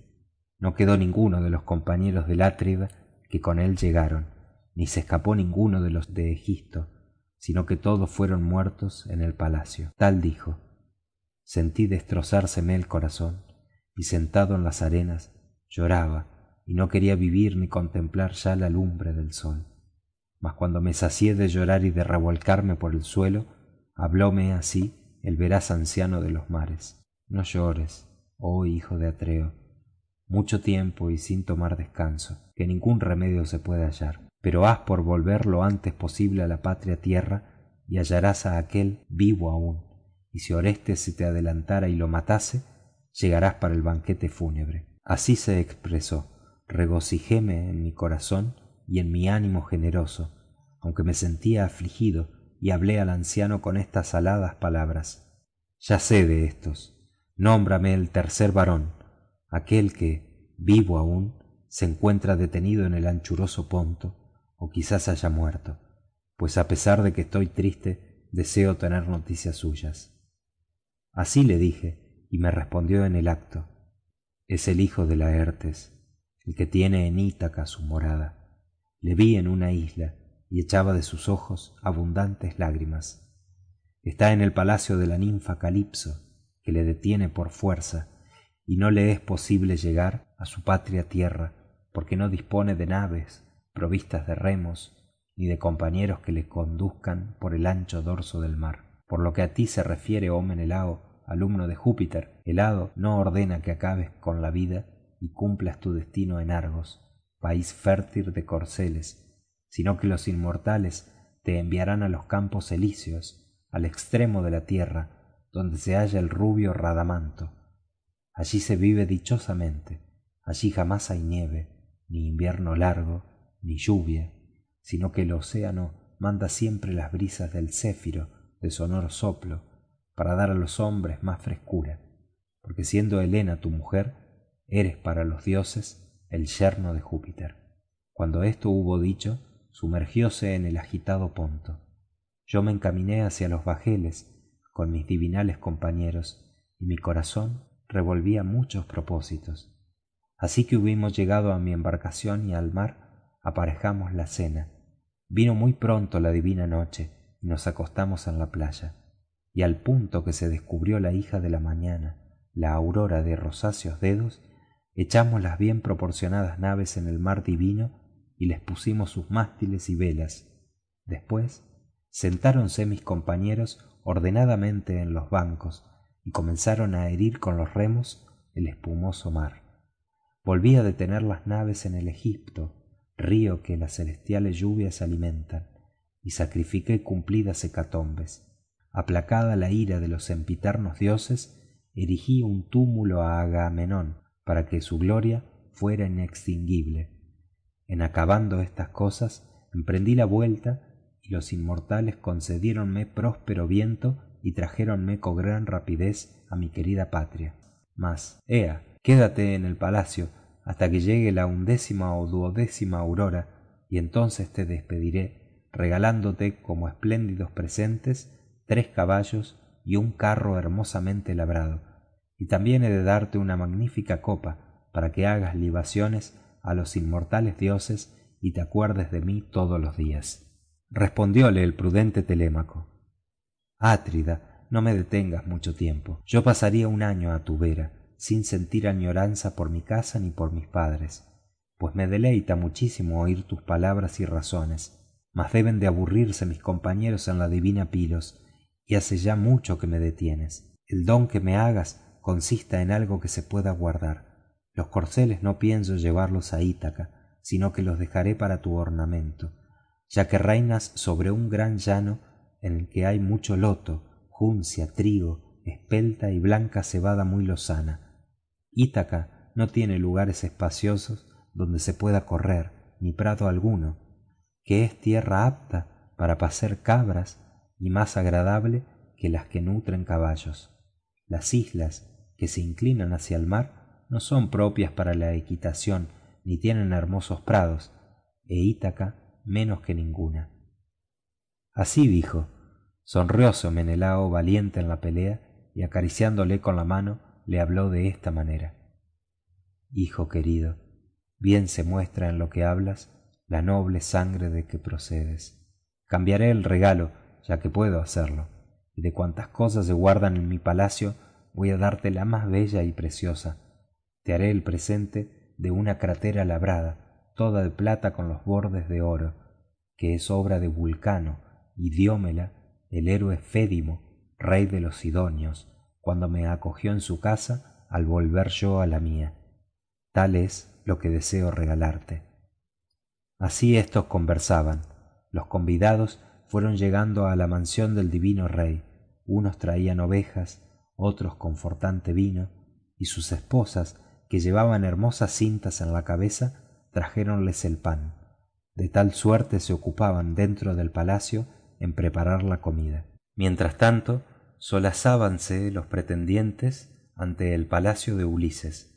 No quedó ninguno de los compañeros del atrida que con él llegaron ni se escapó ninguno de los de egisto sino que todos fueron muertos en el palacio. Tal dijo sentí destrozárseme el corazón y sentado en las arenas lloraba y no quería vivir ni contemplar ya la lumbre del sol. Mas cuando me sacié de llorar y de revolcarme por el suelo hablóme así el veraz anciano de los mares no llores oh hijo de atreo mucho tiempo y sin tomar descanso que ningún remedio se puede hallar. Pero haz por volver lo antes posible a la patria tierra y hallarás a aquel vivo aún. Y si orestes se te adelantara y lo matase llegarás para el banquete fúnebre. Así se expresó. Regocijéme en mi corazón y en mi ánimo generoso aunque me sentía afligido y hablé al anciano con estas aladas palabras. Ya sé de éstos nómbrame el tercer varón aquel que vivo aún se encuentra detenido en el anchuroso ponto o quizás haya muerto pues a pesar de que estoy triste deseo tener noticias suyas. Así le dije y me respondió en el acto. Es el hijo de laertes el que tiene en ítaca su morada. Le vi en una isla y echaba de sus ojos abundantes lágrimas. Está en el palacio de la ninfa calipso que le detiene por fuerza y no le es posible llegar a su patria tierra porque no dispone de naves provistas de remos ni de compañeros que le conduzcan por el ancho dorso del mar. Por lo que a ti se refiere oh menelao alumno de júpiter el hado no ordena que acabes con la vida y cumplas tu destino en argos país fértil de corceles sino que los inmortales te enviarán a los campos elíseos al extremo de la tierra donde se halla el rubio radamanto. Allí se vive dichosamente allí jamás hay nieve ni invierno largo ni lluvia sino que el océano manda siempre las brisas del céfiro de sonoro soplo para dar a los hombres más frescura porque siendo helena tu mujer eres para los dioses el yerno de júpiter. Cuando esto hubo dicho sumergióse en el agitado ponto. Yo me encaminé hacia los bajeles con mis divinales compañeros y mi corazón revolvía muchos propósitos. Así que hubimos llegado a mi embarcación y al mar aparejamos la cena. Vino muy pronto la divina noche y nos acostamos en la playa y al punto que se descubrió la hija de la mañana la aurora de rosáceos dedos echamos las bien proporcionadas naves en el mar divino y les pusimos sus mástiles y velas. Después sentáronse mis compañeros ordenadamente en los bancos y comenzaron a herir con los remos el espumoso mar. Volví a detener las naves en el egipto río que las celestiales lluvias alimentan y sacrifiqué cumplidas hecatombes. Aplacada la ira de los sempiternos dioses erigí un túmulo a agamenón para que su gloria fuera inextinguible. En acabando estas cosas emprendí la vuelta y los inmortales concediéronme próspero viento y trajéronme con gran rapidez a mi querida patria. Mas ea quédate en el palacio hasta que llegue la undécima o duodécima aurora y entonces te despediré regalándote como espléndidos presentes tres caballos y un carro hermosamente labrado. Y también he de darte una magnífica copa para que hagas libaciones a los inmortales dioses y te acuerdes de mí todos los días respondióle el prudente telémaco. Atrida no me detengas mucho tiempo. Yo pasaría un año a tu vera sin sentir añoranza por mi casa ni por mis padres pues me deleita muchísimo oír tus palabras y razones. Mas deben de aburrirse mis compañeros en la divina pilos y hace ya mucho que me detienes. El don que me hagas consista en algo que se pueda guardar. Los corceles no pienso llevarlos a ítaca sino que los dejaré para tu ornamento ya que reinas sobre un gran llano en el que hay mucho loto juncia trigo espelta y blanca cebada muy lozana. Ítaca no tiene lugares espaciosos donde se pueda correr ni prado alguno que es tierra apta para pacer cabras y más agradable que las que nutren caballos. Las islas que se inclinan hacia el mar no son propias para la equitación ni tienen hermosos prados e ítaca menos que ninguna. Así dijo sonrióse menelao valiente en la pelea y acariciándole con la mano le habló de esta manera. Hijo querido bien se muestra en lo que hablas la noble sangre de que procedes. Cambiaré el regalo ya que puedo hacerlo y de cuantas cosas se guardan en mi palacio voy a darte la más bella y preciosa. Te haré el presente de una cratera labrada toda de plata con los bordes de oro que es obra de vulcano y diómela el héroe fédimo rey de los sidonios cuando me acogió en su casa al volver yo a la mía. Tal es lo que deseo regalarte. Así éstos conversaban. Los convidados fueron llegando a la mansión del divino rey. Unos traían ovejas otros confortante vino y sus esposas que llevaban hermosas cintas en la cabeza trajéronles el pan. De tal suerte se ocupaban dentro del palacio en preparar la comida. Mientras tanto solazábanse los pretendientes ante el palacio de ulises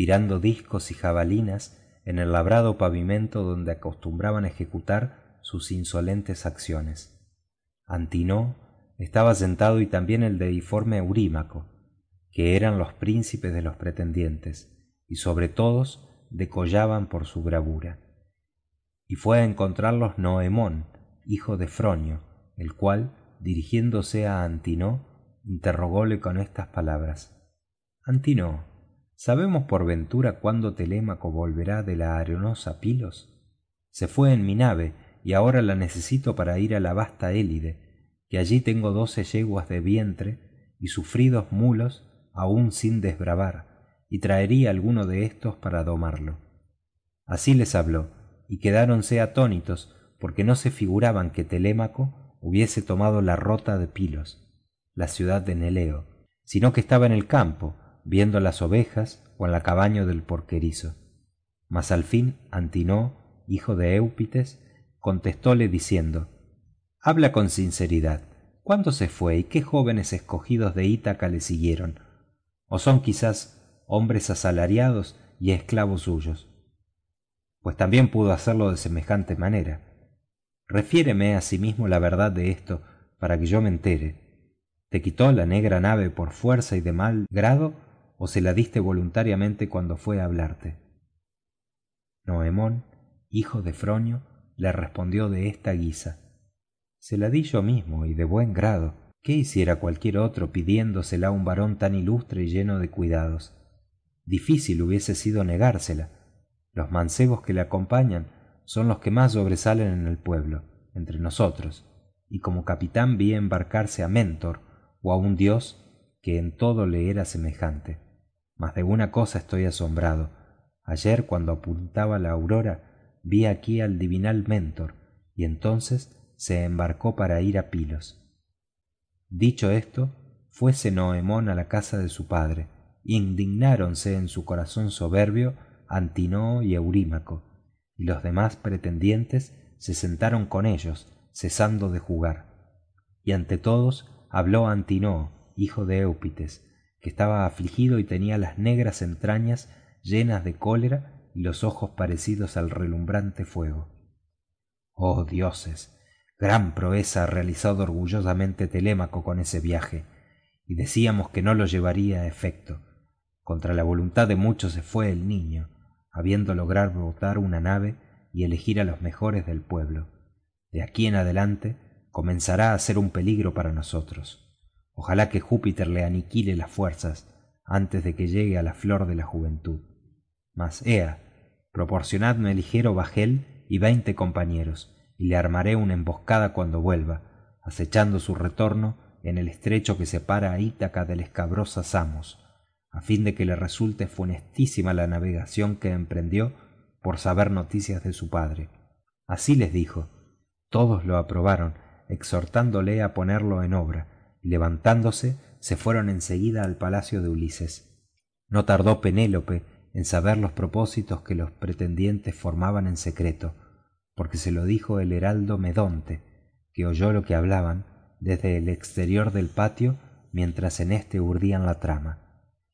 tirando discos y jabalinas en el labrado pavimento donde acostumbraban ejecutar sus insolentes acciones. Antinoo estaba sentado y también el deiforme eurímaco que eran los príncipes de los pretendientes y sobre todos decollaban por su bravura y fue a encontrarlos noemón hijo de fronio el cual dirigiéndose a antinoo interrogóle con estas palabras antinoo sabemos por ventura cuándo telémaco volverá de la areosa pilos se fue en mi nave y ahora la necesito para ir a la vasta élide que allí tengo doce yeguas de vientre y sufridos mulos aún sin desbravar y traería alguno de éstos para domarlo. Así les habló y quedáronse atónitos porque no se figuraban que telémaco hubiese tomado la rota de pilos la ciudad de neleo sino que estaba en el campo viendo las ovejas o en la cabaña del porquerizo. Mas al fin antinoo hijo de eupites contestóle diciendo habla con sinceridad. Cuándo se fue y qué jóvenes escogidos de ítaca le siguieron o son quizás hombres asalariados y esclavos suyos. Pues también pudo hacerlo de semejante manera. Refiéreme asimismo la verdad de esto para que yo me entere. Te quitó la negra nave por fuerza y de mal grado o se la diste voluntariamente cuando fue a hablarte noemón hijo de fronio le respondió de esta guisa. Se la di yo mismo y de buen grado. Qué hiciera cualquier otro pidiéndosela a un varón tan ilustre y lleno de cuidados difícil hubiese sido negársela. Los mancebos que le acompañan son los que más sobresalen en el pueblo entre nosotros y como capitán vi embarcarse a mentor o a un dios que en todo le era semejante. Mas de una cosa estoy asombrado. Ayer cuando apuntaba la aurora vi aquí al divinal mentor y entonces se embarcó para ir a pilos. Dicho esto fuese noemón a la casa de su padre indignáronse en su corazón soberbio antinoo y eurímaco y los demás pretendientes se sentaron con ellos cesando de jugar. Y ante todos habló antinoo hijo de eupites que estaba afligido y tenía las negras entrañas llenas de cólera y los ojos parecidos al relumbrante fuego. Oh dioses gran proeza ha realizado orgullosamente telémaco con ese viaje y decíamos que no lo llevaría a efecto contra la voluntad de muchos se fue el niño habiendo logrado botar una nave y elegir a los mejores del pueblo. De aquí en adelante comenzará a ser un peligro para nosotros. Ojalá que júpiter le aniquile las fuerzas antes de que llegue a la flor de la juventud. Mas ea proporcionadme ligero bajel y veinte compañeros y le armaré una emboscada cuando vuelva acechando su retorno en el estrecho que separa a ítaca del escabrosa samos a fin de que le resulte funestísima la navegación que emprendió por saber noticias de su padre. Así les dijo. Todos lo aprobaron exhortándole a ponerlo en obra y levantándose se fueron en seguida al palacio de ulises. No tardó penélope en saber los propósitos que los pretendientes formaban en secreto porque se lo dijo el heraldo medonte que oyó lo que hablaban desde el exterior del patio mientras en éste urdían la trama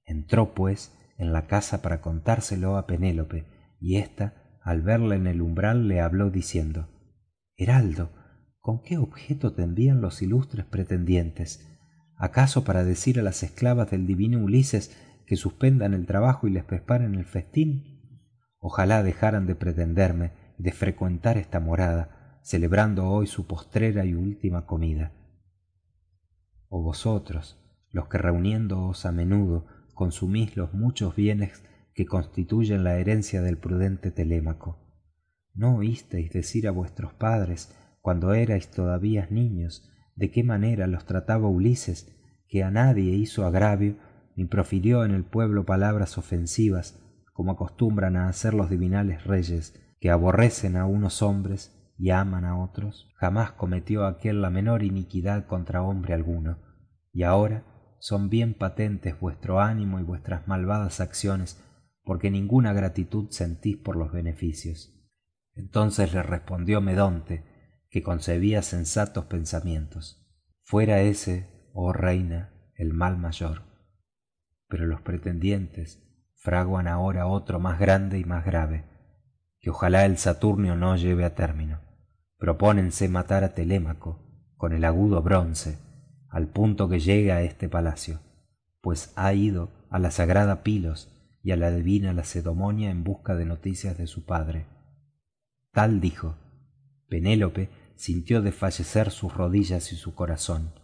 entró pues en la casa para contárselo a penélope y ésta al verle en el umbral le habló diciendo heraldo con qué objeto te envían los ilustres pretendientes acaso para decir a las esclavas del divino ulises que suspendan el trabajo y les preparen el festín ojalá dejaran de pretenderme de frecuentar esta morada celebrando hoy su postrera y última comida. O vosotros los que reuniéndoos a menudo consumís los muchos bienes que constituyen la herencia del prudente telémaco. No oísteis decir a vuestros padres cuando erais todavía niños de qué manera los trataba ulises que a nadie hizo agravio ni profirió en el pueblo palabras ofensivas como acostumbran a hacer los divinales reyes que aborrecen a unos hombres y aman a otros jamás cometió aquel la menor iniquidad contra hombre alguno. Y ahora son bien patentes vuestro ánimo y vuestras malvadas acciones porque ninguna gratitud sentís por los beneficios. Entonces le respondió medonte que concebía sensatos pensamientos. Fuera ese oh reina el mal mayor. Pero los pretendientes fraguan ahora otro más grande y más grave que ojalá el saturnio no lleve a término. Propónense matar a telémaco con el agudo bronce al punto que llegue a este palacio pues ha ido a la sagrada pilos y a la divina lacedemonia en busca de noticias de su padre. Tal dijo penélope sintió desfallecer sus rodillas y su corazón.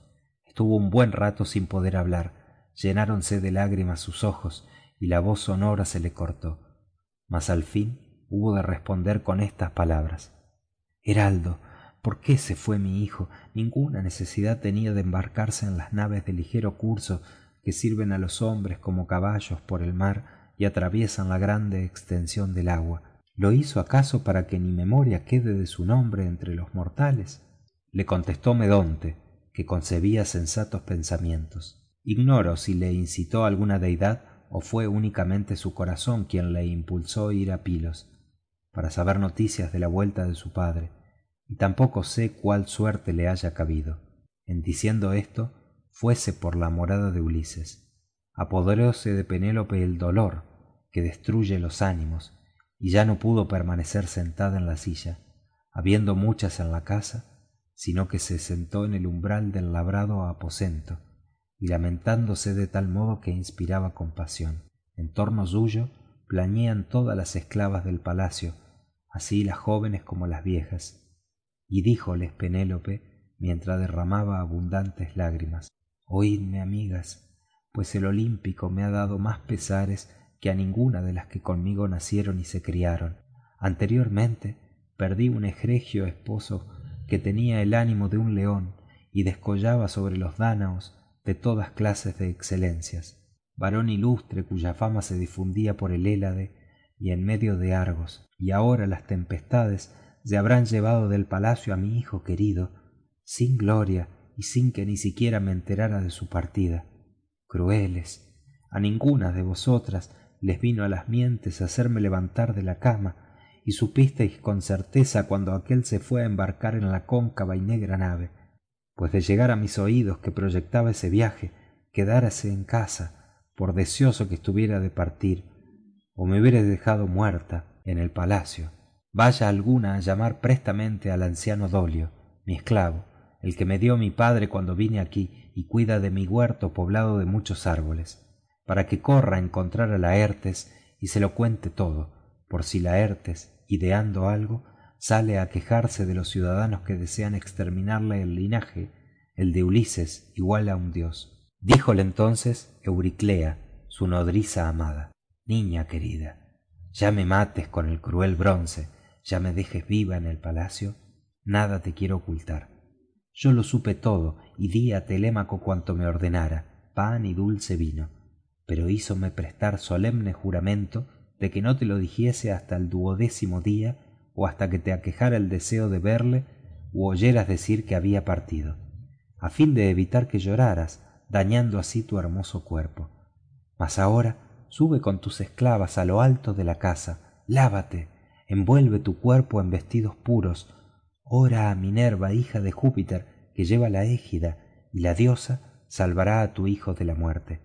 Estuvo un buen rato sin poder hablar llenáronse de lágrimas sus ojos y la voz sonora se le cortó. Mas al fin hubo de responder con estas palabras. Heraldo por qué se fue mi hijo ninguna necesidad tenía de embarcarse en las naves de ligero curso que sirven a los hombres como caballos por el mar y atraviesan la grande extensión del agua. Lo hizo acaso para que ni memoria quede de su nombre entre los mortales le contestó medonte que concebía sensatos pensamientos. Ignoro si le incitó alguna deidad o fue únicamente su corazón quien le impulsó ir a pilos para saber noticias de la vuelta de su padre y tampoco sé cuál suerte le haya cabido. En diciendo esto fuese por la morada de ulises. Apoderóse de penélope el dolor que destruye los ánimos y ya no pudo permanecer sentada en la silla habiendo muchas en la casa sino que se sentó en el umbral del labrado aposento y lamentándose de tal modo que inspiraba compasión. En torno suyo plañían todas las esclavas del palacio así las jóvenes como las viejas y díjoles penélope mientras derramaba abundantes lágrimas oídme amigas pues el olímpico me ha dado más pesares que a ninguna de las que conmigo nacieron y se criaron. Anteriormente perdí un egregio esposo que tenía el ánimo de un león y descollaba sobre los dánaos de todas clases de excelencias. Varón ilustre cuya fama se difundía por el hélade y en medio de argos y ahora las tempestades se habrán llevado del palacio a mi hijo querido sin gloria y sin que ni siquiera me enterara de su partida. Crueles a ninguna de vosotras les vino a las mientes hacerme levantar de la cama y supisteis con certeza cuando aquél se fue a embarcar en la cóncava y negra nave pues de llegar a mis oídos que proyectaba ese viaje quedárase en casa por deseoso que estuviera de partir o me hubiera dejado muerta en el palacio vaya alguna a llamar prestamente al anciano dolio mi esclavo el que me dio mi padre cuando vine aquí y cuida de mi huerto poblado de muchos árboles para que corra a encontrar a laertes y se lo cuente todo por si laertes ideando algo sale a quejarse de los ciudadanos que desean exterminarle el linaje el de ulises igual a un dios. Díjole entonces euriclea su nodriza amada. Niña querida ya me mates con el cruel bronce ya me dejes viva en el palacio nada te quiero ocultar. Yo lo supe todo y di a telémaco cuanto me ordenara pan y dulce vino. Pero hízome prestar solemne juramento de que no te lo dijese hasta el duodécimo día o hasta que te aquejara el deseo de verle u oyeras decir que había partido a fin de evitar que lloraras dañando así tu hermoso cuerpo. Mas ahora sube con tus esclavas a lo alto de la casa lávate envuelve tu cuerpo en vestidos puros. Ora a minerva hija de júpiter que lleva la égida y la diosa salvará a tu hijo de la muerte.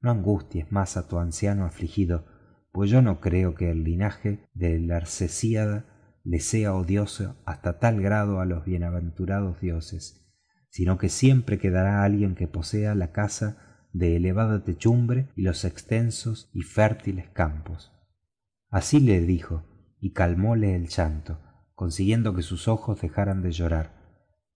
No angusties más a tu anciano afligido pues yo no creo que el linaje de la arcesíada le sea odioso hasta tal grado a los bienaventurados dioses sino que siempre quedará alguien que posea la casa de elevada techumbre y los extensos y fértiles campos. Así le dijo y calmóle el llanto consiguiendo que sus ojos dejaran de llorar.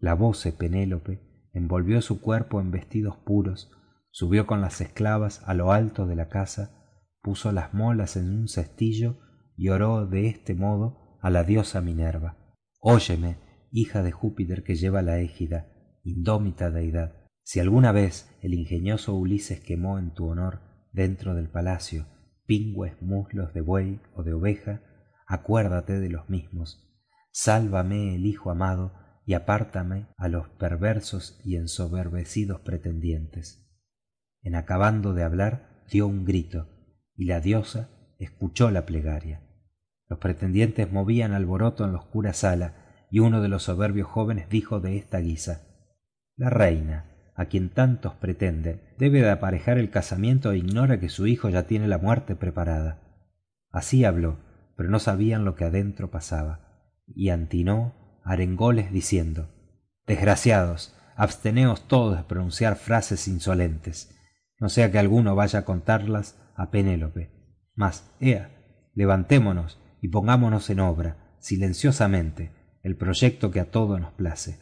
Lavóse penélope envolvió su cuerpo en vestidos puros subió con las esclavas a lo alto de la casa puso las molas en un cestillo y oró de este modo a la diosa minerva. Óyeme hija de júpiter que lleva la égida indómita deidad si alguna vez el ingenioso ulises quemó en tu honor dentro del palacio pingües muslos de buey o de oveja acuérdate de los mismos. Sálvame el hijo amado y apártame a los perversos y ensoberbecidos pretendientes. En acabando de hablar dio un grito y la diosa escuchó la plegaria. Los pretendientes movían alboroto en la oscura sala y uno de los soberbios jóvenes dijo de esta guisa la reina a quien tantos pretenden debe de aparejar el casamiento e ignora que su hijo ya tiene la muerte preparada así habló pero no sabían lo que adentro pasaba y antinó arengóles diciendo desgraciados absteneos todos de pronunciar frases insolentes. No sea que alguno vaya a contarlas a penélope. Mas ea levantémonos y pongámonos en obra silenciosamente el proyecto que a todos nos place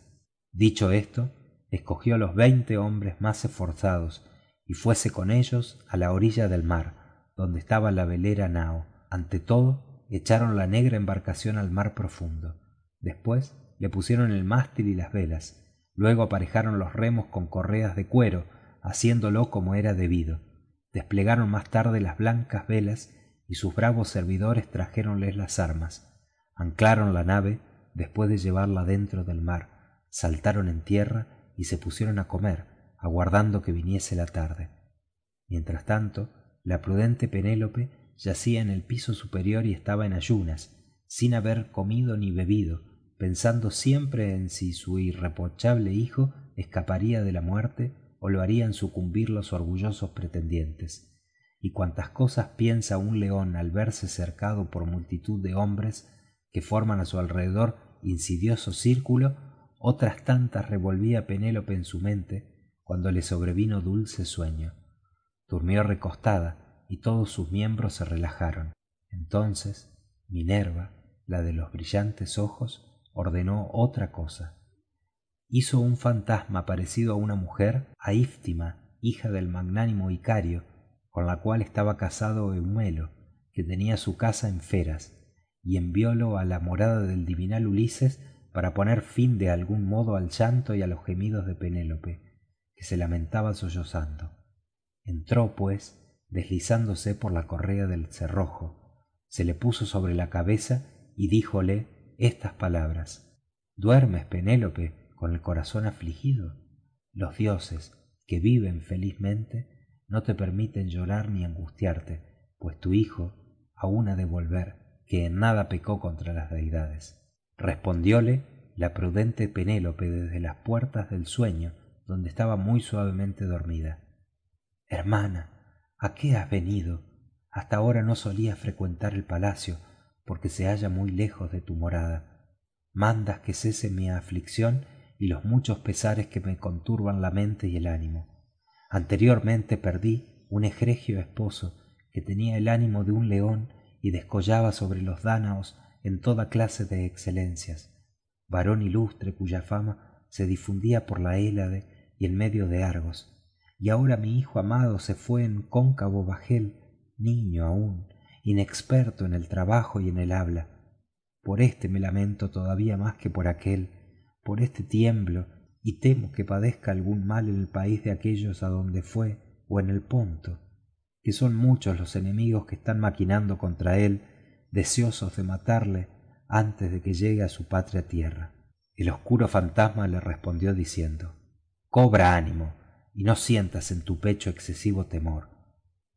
dicho esto escogió los veinte hombres más esforzados y fuese con ellos a la orilla del mar donde estaba la velera nao. Ante todo echaron la negra embarcación al mar profundo. Después le pusieron el mástil y las velas. Luego aparejaron los remos con correas de cuero haciéndolo como era debido. Desplegaron más tarde las blancas velas y sus bravos servidores trajéronles las armas. Anclaron la nave después de llevarla dentro del mar. Saltaron en tierra y se pusieron a comer aguardando que viniese la tarde. Mientras tanto la prudente penélope yacía en el piso superior y estaba en ayunas sin haber comido ni bebido pensando siempre en si su irreprochable hijo escaparía de la muerte o lo harían sucumbir los orgullosos pretendientes. Y cuantas cosas piensa un león al verse cercado por multitud de hombres que forman a su alrededor insidioso círculo otras tantas revolvía penélope en su mente cuando le sobrevino dulce sueño. Durmió recostada y todos sus miembros se relajaron. Entonces minerva la de los brillantes ojos ordenó otra cosa. Hizo un fantasma parecido a una mujer a iftima hija del magnánimo icario con la cual estaba casado eumelo que tenía su casa en feras y enviólo a la morada del divinal ulises para poner fin de algún modo al llanto y a los gemidos de penélope que se lamentaba sollozando. Entró pues deslizándose por la correa del cerrojo se le puso sobre la cabeza y díjole estas palabras. Duermes penélope con el corazón afligido. Los dioses que viven felizmente no te permiten llorar ni angustiarte pues tu hijo aún ha de volver que en nada pecó contra las deidades respondióle la prudente penélope desde las puertas del sueño donde estaba muy suavemente dormida. Hermana a qué has venido hasta ahora no solías frecuentar el palacio porque se halla muy lejos de tu morada. Mandas que cese mi aflicción y los muchos pesares que me conturban la mente y el ánimo. Anteriormente perdí un egregio esposo que tenía el ánimo de un león y descollaba sobre los dánaos en toda clase de excelencias. Varón ilustre cuya fama se difundía por la hélade y en medio de argos y ahora mi hijo amado se fue en cóncavo bajel niño aún inexperto en el trabajo y en el habla. Por éste me lamento todavía más que por aquél por éste tiemblo y temo que padezca algún mal en el país de aquellos a donde fue o en el ponto que son muchos los enemigos que están maquinando contra él deseosos de matarle antes de que llegue a su patria tierra. El oscuro fantasma le respondió diciendo cobra ánimo y no sientas en tu pecho excesivo temor.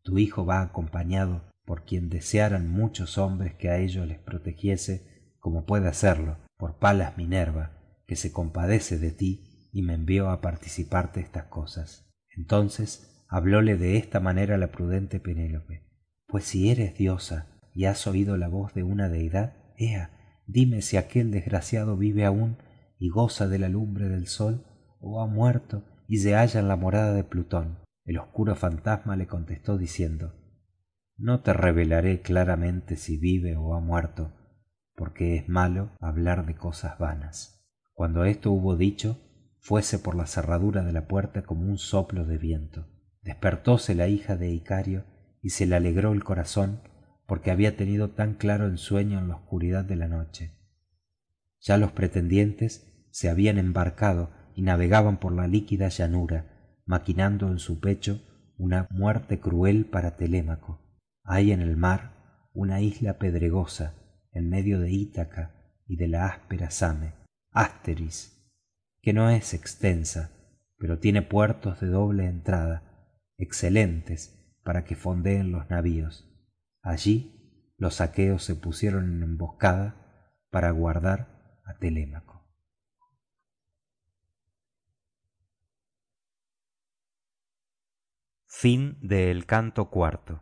Tu hijo va acompañado por quien desearan muchos hombres que a ellos les protegiese como puede hacerlo por palas minerva que se compadece de ti y me envió a participarte estas cosas. Entonces hablóle de esta manera la prudente penélope. Pues si eres diosa y has oído la voz de una deidad ea dime si aquel desgraciado vive aún y goza de la lumbre del sol o ha muerto y se halla en la morada de plutón. El oscuro fantasma le contestó diciendo no te revelaré claramente si vive o ha muerto porque es malo hablar de cosas vanas cuando esto hubo dicho fuese por la cerradura de la puerta como un soplo de viento. Despertóse la hija de icario y se le alegró el corazón porque había tenido tan claro el sueño en la oscuridad de la noche. Ya los pretendientes se habían embarcado y navegaban por la líquida llanura maquinando en su pecho una muerte cruel para telémaco. Hay en el mar una isla pedregosa en medio de ítaca y de la áspera same asteris que no es extensa pero tiene puertos de doble entrada excelentes para que fondeen los navíos. Allí los aqueos se pusieron en emboscada para guardar a telémaco Fin del canto cuarto.